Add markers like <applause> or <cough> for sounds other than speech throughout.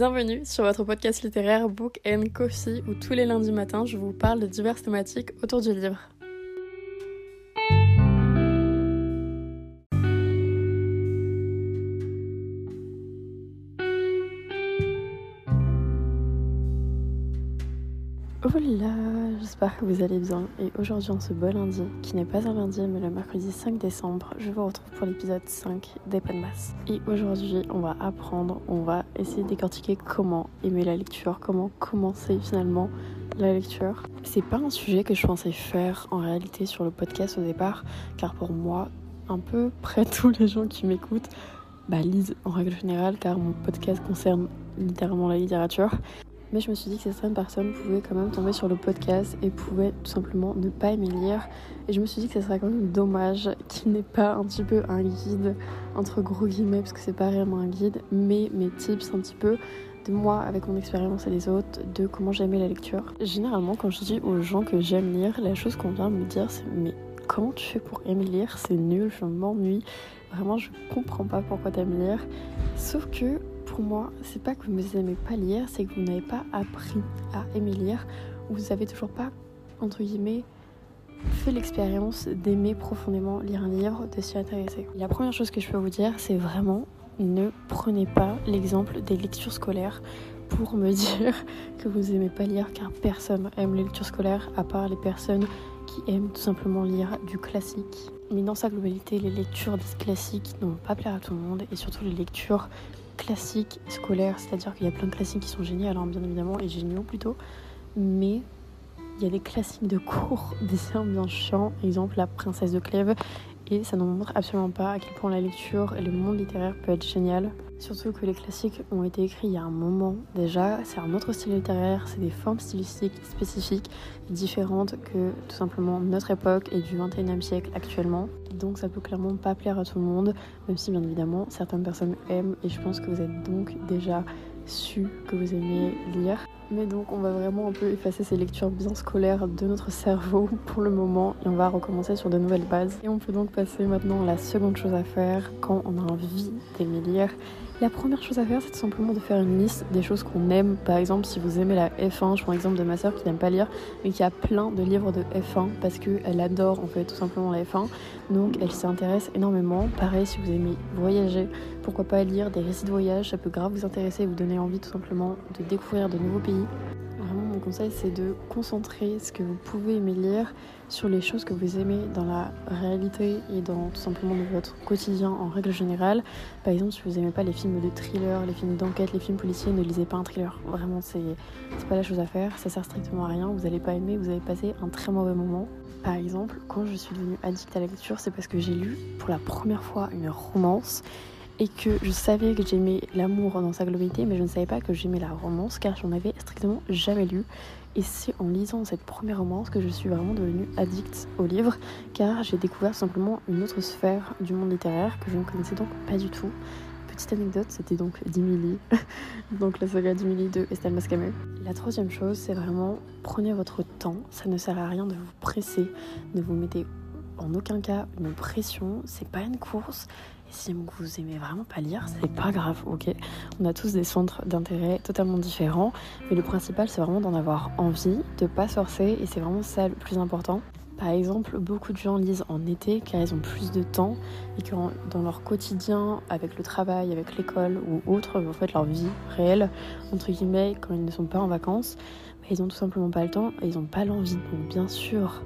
Bienvenue sur votre podcast littéraire Book and Coffee où tous les lundis matins je vous parle de diverses thématiques autour du livre. Hola, j'espère que vous allez bien et aujourd'hui en ce beau lundi, qui n'est pas un lundi mais le mercredi 5 décembre, je vous retrouve pour l'épisode 5 des Masse. Et aujourd'hui on va apprendre, on va essayer de décortiquer comment aimer la lecture, comment commencer finalement la lecture. C'est pas un sujet que je pensais faire en réalité sur le podcast au départ, car pour moi, un peu près <laughs> tous les gens qui m'écoutent, bah, lisent en règle générale, car mon podcast concerne littéralement la littérature. Mais je me suis dit que certaines personnes pouvaient quand même tomber sur le podcast et pouvaient tout simplement ne pas aimer lire. Et je me suis dit que ce serait quand même dommage qu'il n'ait pas un petit peu un guide, entre gros guillemets, parce que c'est pas réellement un guide, mais mes tips un petit peu de moi avec mon expérience et des autres, de comment j'aimais la lecture. Généralement, quand je dis aux gens que j'aime lire, la chose qu'on vient me dire, c'est mais comment tu fais pour aimer lire? C'est nul, je m'ennuie. Vraiment, je comprends pas pourquoi t'aimes lire. Sauf que pour moi, c'est pas que vous n'aimez pas lire, c'est que vous n'avez pas appris à aimer lire, ou vous avez toujours pas, entre guillemets, fait l'expérience d'aimer profondément lire un livre, de s'y intéresser. La première chose que je peux vous dire, c'est vraiment ne prenez pas l'exemple des lectures scolaires pour me <laughs> dire que vous aimez pas lire, car personne aime les lectures scolaires à part les personnes qui aiment tout simplement lire du classique. Mais dans sa globalité, les lectures classiques ne vont pas plaire à tout le monde et surtout les lectures classiques scolaires, c'est-à-dire qu'il y a plein de classiques qui sont géniaux, alors bien évidemment, et géniaux plutôt, mais il y a des classiques de cours, <laughs> des séries bien chiants, exemple La Princesse de Clèves, et ça ne montre absolument pas à quel point la lecture et le monde littéraire peut être génial. Surtout que les classiques ont été écrits il y a un moment déjà, c'est un autre style littéraire, c'est des formes stylistiques spécifiques, différentes que tout simplement notre époque et du 21e siècle actuellement. Donc ça peut clairement pas plaire à tout le monde, même si bien évidemment certaines personnes aiment et je pense que vous êtes donc déjà su que vous aimez lire. Mais donc on va vraiment un peu effacer ces lectures bien scolaires de notre cerveau <laughs> pour le moment et on va recommencer sur de nouvelles bases. Et on peut donc passer maintenant à la seconde chose à faire quand on a envie d'aimer lire la première chose à faire, c'est tout simplement de faire une liste des choses qu'on aime. Par exemple, si vous aimez la F1, je prends l'exemple de ma soeur qui n'aime pas lire, mais qui a plein de livres de F1 parce qu'elle adore en fait tout simplement la F1. Donc elle s'intéresse énormément. Pareil, si vous aimez voyager, pourquoi pas lire des récits de voyage, ça peut grave vous intéresser et vous donner envie tout simplement de découvrir de nouveaux pays conseil, c'est de concentrer ce que vous pouvez aimer lire sur les choses que vous aimez dans la réalité et dans tout simplement votre quotidien en règle générale. Par exemple, si vous n'aimez pas les films de thriller, les films d'enquête, les films policiers, ne lisez pas un thriller. Vraiment, c'est pas la chose à faire. Ça sert strictement à rien. Vous n'allez pas aimer, vous allez passer un très mauvais moment. Par exemple, quand je suis devenue addict à la lecture, c'est parce que j'ai lu pour la première fois une romance et que je savais que j'aimais l'amour dans sa globalité, mais je ne savais pas que j'aimais la romance car j'en avais strictement jamais lu. Et c'est en lisant cette première romance que je suis vraiment devenue addict au livre, car j'ai découvert simplement une autre sphère du monde littéraire que je ne connaissais donc pas du tout. Petite anecdote, c'était donc Dimili, <laughs> donc la saga Dimili de Estelle Mascamé. La troisième chose, c'est vraiment prenez votre temps, ça ne sert à rien de vous presser, ne vous mettez en aucun cas une pression, c'est pas une course, si vous aimez vraiment pas lire, c'est pas grave, ok? On a tous des centres d'intérêt totalement différents, mais le principal c'est vraiment d'en avoir envie, de pas forcer, et c'est vraiment ça le plus important. Par exemple, beaucoup de gens lisent en été car ils ont plus de temps et que dans leur quotidien, avec le travail, avec l'école ou autre, en fait leur vie réelle, entre guillemets, quand ils ne sont pas en vacances, bah, ils ont tout simplement pas le temps et ils n'ont pas l'envie. Donc bien sûr,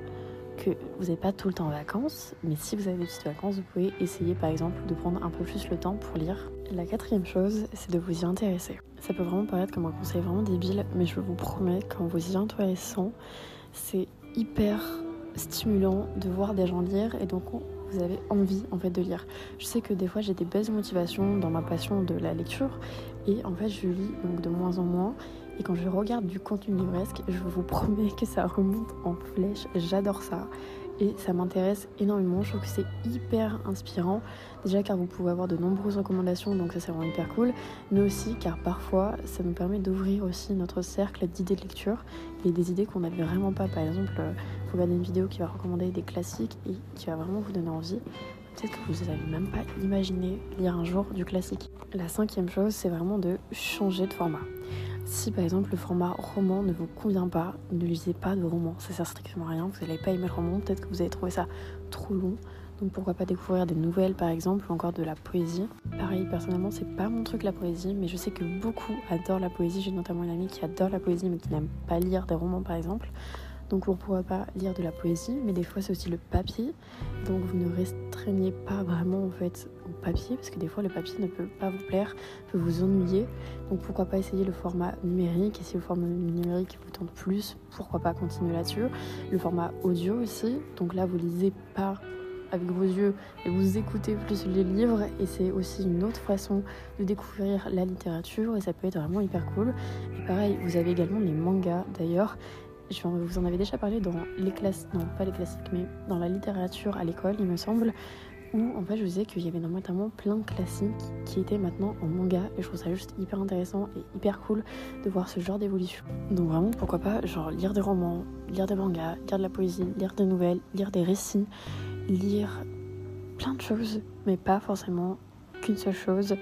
que vous n'êtes pas tout le temps en vacances, mais si vous avez des petites vacances, vous pouvez essayer par exemple de prendre un peu plus le temps pour lire. La quatrième chose, c'est de vous y intéresser. Ça peut vraiment paraître comme un conseil vraiment débile, mais je vous promets qu'en vous y intéressant, c'est hyper stimulant de voir des gens lire et donc vous avez envie en fait de lire. Je sais que des fois j'ai des baisses motivations dans ma passion de la lecture et en fait je lis donc de moins en moins et quand je regarde du contenu livresque, je vous promets que ça remonte en flèche. J'adore ça. Et ça m'intéresse énormément. Je trouve que c'est hyper inspirant. Déjà car vous pouvez avoir de nombreuses recommandations, donc ça c'est vraiment hyper cool. Mais aussi car parfois ça me permet d'ouvrir aussi notre cercle d'idées de lecture et des idées qu'on n'avait vraiment pas. Par exemple, vous regardez une vidéo qui va recommander des classiques et qui va vraiment vous donner envie peut-être que vous n'avez même pas imaginé lire un jour du classique. La cinquième chose, c'est vraiment de changer de format. Si par exemple le format roman ne vous convient pas, ne lisez pas de roman, ça sert strictement à rien, vous n'allez pas aimer le roman, peut-être que vous allez trouver ça trop long, donc pourquoi pas découvrir des nouvelles par exemple ou encore de la poésie. Pareil, personnellement c'est pas mon truc la poésie, mais je sais que beaucoup adorent la poésie, j'ai notamment une amie qui adore la poésie mais qui n'aime pas lire des romans par exemple. Donc on pourra pas lire de la poésie, mais des fois c'est aussi le papier. Donc vous ne restreignez pas vraiment en fait au papier, parce que des fois le papier ne peut pas vous plaire, peut vous ennuyer. Donc pourquoi pas essayer le format numérique, et si le format numérique vous tente plus, pourquoi pas continuer là-dessus. Le format audio aussi, donc là vous lisez pas avec vos yeux et vous écoutez plus les livres et c'est aussi une autre façon de découvrir la littérature et ça peut être vraiment hyper cool. Et pareil, vous avez également les mangas d'ailleurs je vous en avais déjà parlé dans les classes, non pas les classiques, mais dans la littérature à l'école, il me semble, où en fait je vous disais qu'il y avait notamment plein de classiques qui étaient maintenant en manga et je trouve ça juste hyper intéressant et hyper cool de voir ce genre d'évolution. Donc vraiment pourquoi pas genre lire des romans, lire des mangas, lire de la poésie, lire des nouvelles, lire des récits, lire plein de choses, mais pas forcément qu'une seule chose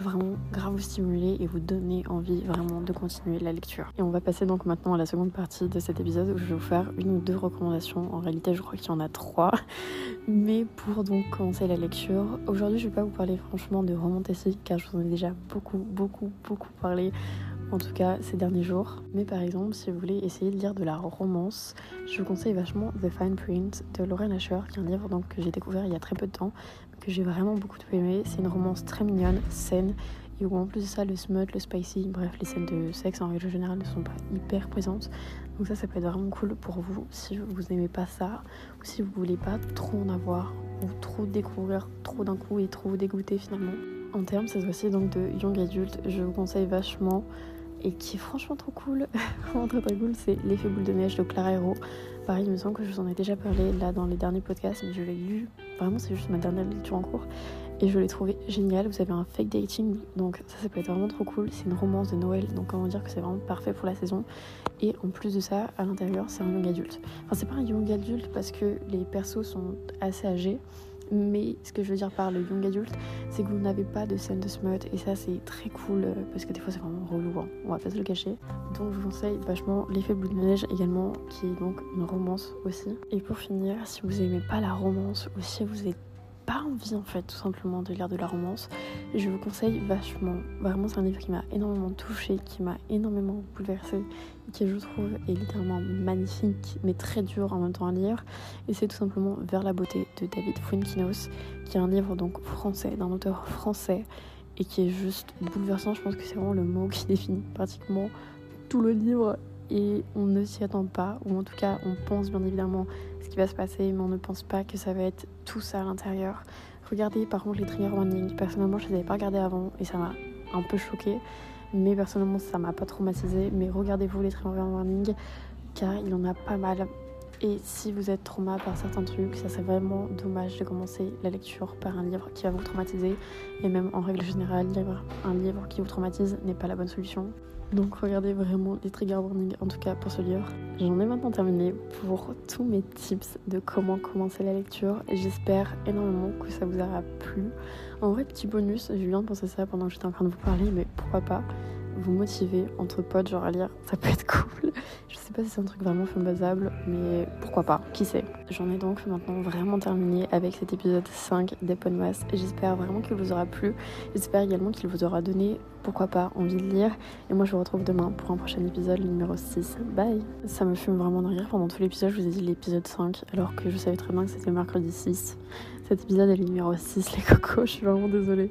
vraiment grave vous stimuler et vous donner envie vraiment de continuer la lecture. Et on va passer donc maintenant à la seconde partie de cet épisode où je vais vous faire une ou deux recommandations. En réalité, je crois qu'il y en a trois. <laughs> Mais pour donc commencer la lecture, aujourd'hui, je vais pas vous parler franchement de romanticisme car je vous en ai déjà beaucoup, beaucoup, beaucoup parlé en tout cas ces derniers jours. Mais par exemple, si vous voulez essayer de lire de la romance, je vous conseille vachement The Fine Print de Lauren Asher, qui est un livre donc, que j'ai découvert il y a très peu de temps, que j'ai vraiment beaucoup aimé. C'est une romance très mignonne, saine, et où en plus de ça, le smut, le spicy, bref, les scènes de sexe en règle générale ne sont pas hyper présentes. Donc ça, ça peut être vraiment cool pour vous si vous n'aimez pas ça, ou si vous voulez pas trop en avoir, ou trop découvrir trop d'un coup et trop dégoûter finalement. En termes cette fois-ci donc de young adulte, je vous conseille vachement et qui est franchement trop cool, <laughs> vraiment très très cool, c'est L'effet boule de neige de Clara Hero. Pareil, il me semble que je vous en ai déjà parlé là dans les derniers podcasts, mais je l'ai lu, vraiment c'est juste ma dernière lecture en cours, et je l'ai trouvé génial. Vous avez un fake dating, donc ça, ça peut être vraiment trop cool. C'est une romance de Noël, donc comment dire que c'est vraiment parfait pour la saison. Et en plus de ça, à l'intérieur, c'est un young adulte. Enfin, c'est pas un young adulte parce que les persos sont assez âgés, mais ce que je veux dire par le young adulte, c'est que vous n'avez pas de scène de smut et ça c'est très cool euh, parce que des fois c'est vraiment relou, hein. on va pas se le cacher. Donc je vous conseille vachement l'effet boule de neige également qui est donc une romance aussi. Et pour finir, si vous aimez pas la romance ou si vous êtes pas envie en fait tout simplement de lire de la romance, je vous conseille vachement. Vraiment c'est un livre qui m'a énormément touchée, qui m'a énormément bouleversée, qui je trouve est littéralement magnifique mais très dur en même temps à lire. Et c'est tout simplement Vers la beauté de David Fuenkinos, qui est un livre donc français, d'un auteur français et qui est juste bouleversant. Je pense que c'est vraiment le mot qui définit pratiquement tout le livre et on ne s'y attend pas, ou en tout cas on pense bien évidemment ce qui va se passer, mais on ne pense pas que ça va être tout ça à l'intérieur. Regardez par contre les trigger warnings, personnellement je les avais pas regardés avant et ça m'a un peu choqué, mais personnellement ça m'a pas traumatisé, mais regardez-vous les trigger warnings car il en a pas mal. Et si vous êtes trauma par certains trucs, ça c'est vraiment dommage de commencer la lecture par un livre qui va vous traumatiser. Et même en règle générale, un livre qui vous traumatise n'est pas la bonne solution. Donc regardez vraiment les trigger warnings en tout cas pour ce livre. J'en ai maintenant terminé pour tous mes tips de comment commencer la lecture j'espère énormément que ça vous aura plu. En vrai petit bonus, je viens de penser ça pendant que j'étais en train de vous parler mais pourquoi pas vous motiver entre potes, genre à lire, <laughs> ça peut être cool. Je sais pas si c'est un truc vraiment basable, mais pourquoi pas, qui sait. J'en ai donc maintenant vraiment terminé avec cet épisode 5 des et j'espère vraiment qu'il vous aura plu. J'espère également qu'il vous aura donné, pourquoi pas, envie de lire. Et moi je vous retrouve demain pour un prochain épisode, numéro 6. Bye Ça me fume vraiment de rire pendant tout l'épisode, je vous ai dit l'épisode 5, alors que je savais très bien que c'était mercredi 6. Cet épisode est le numéro 6, les cocos, <laughs> je suis vraiment désolée.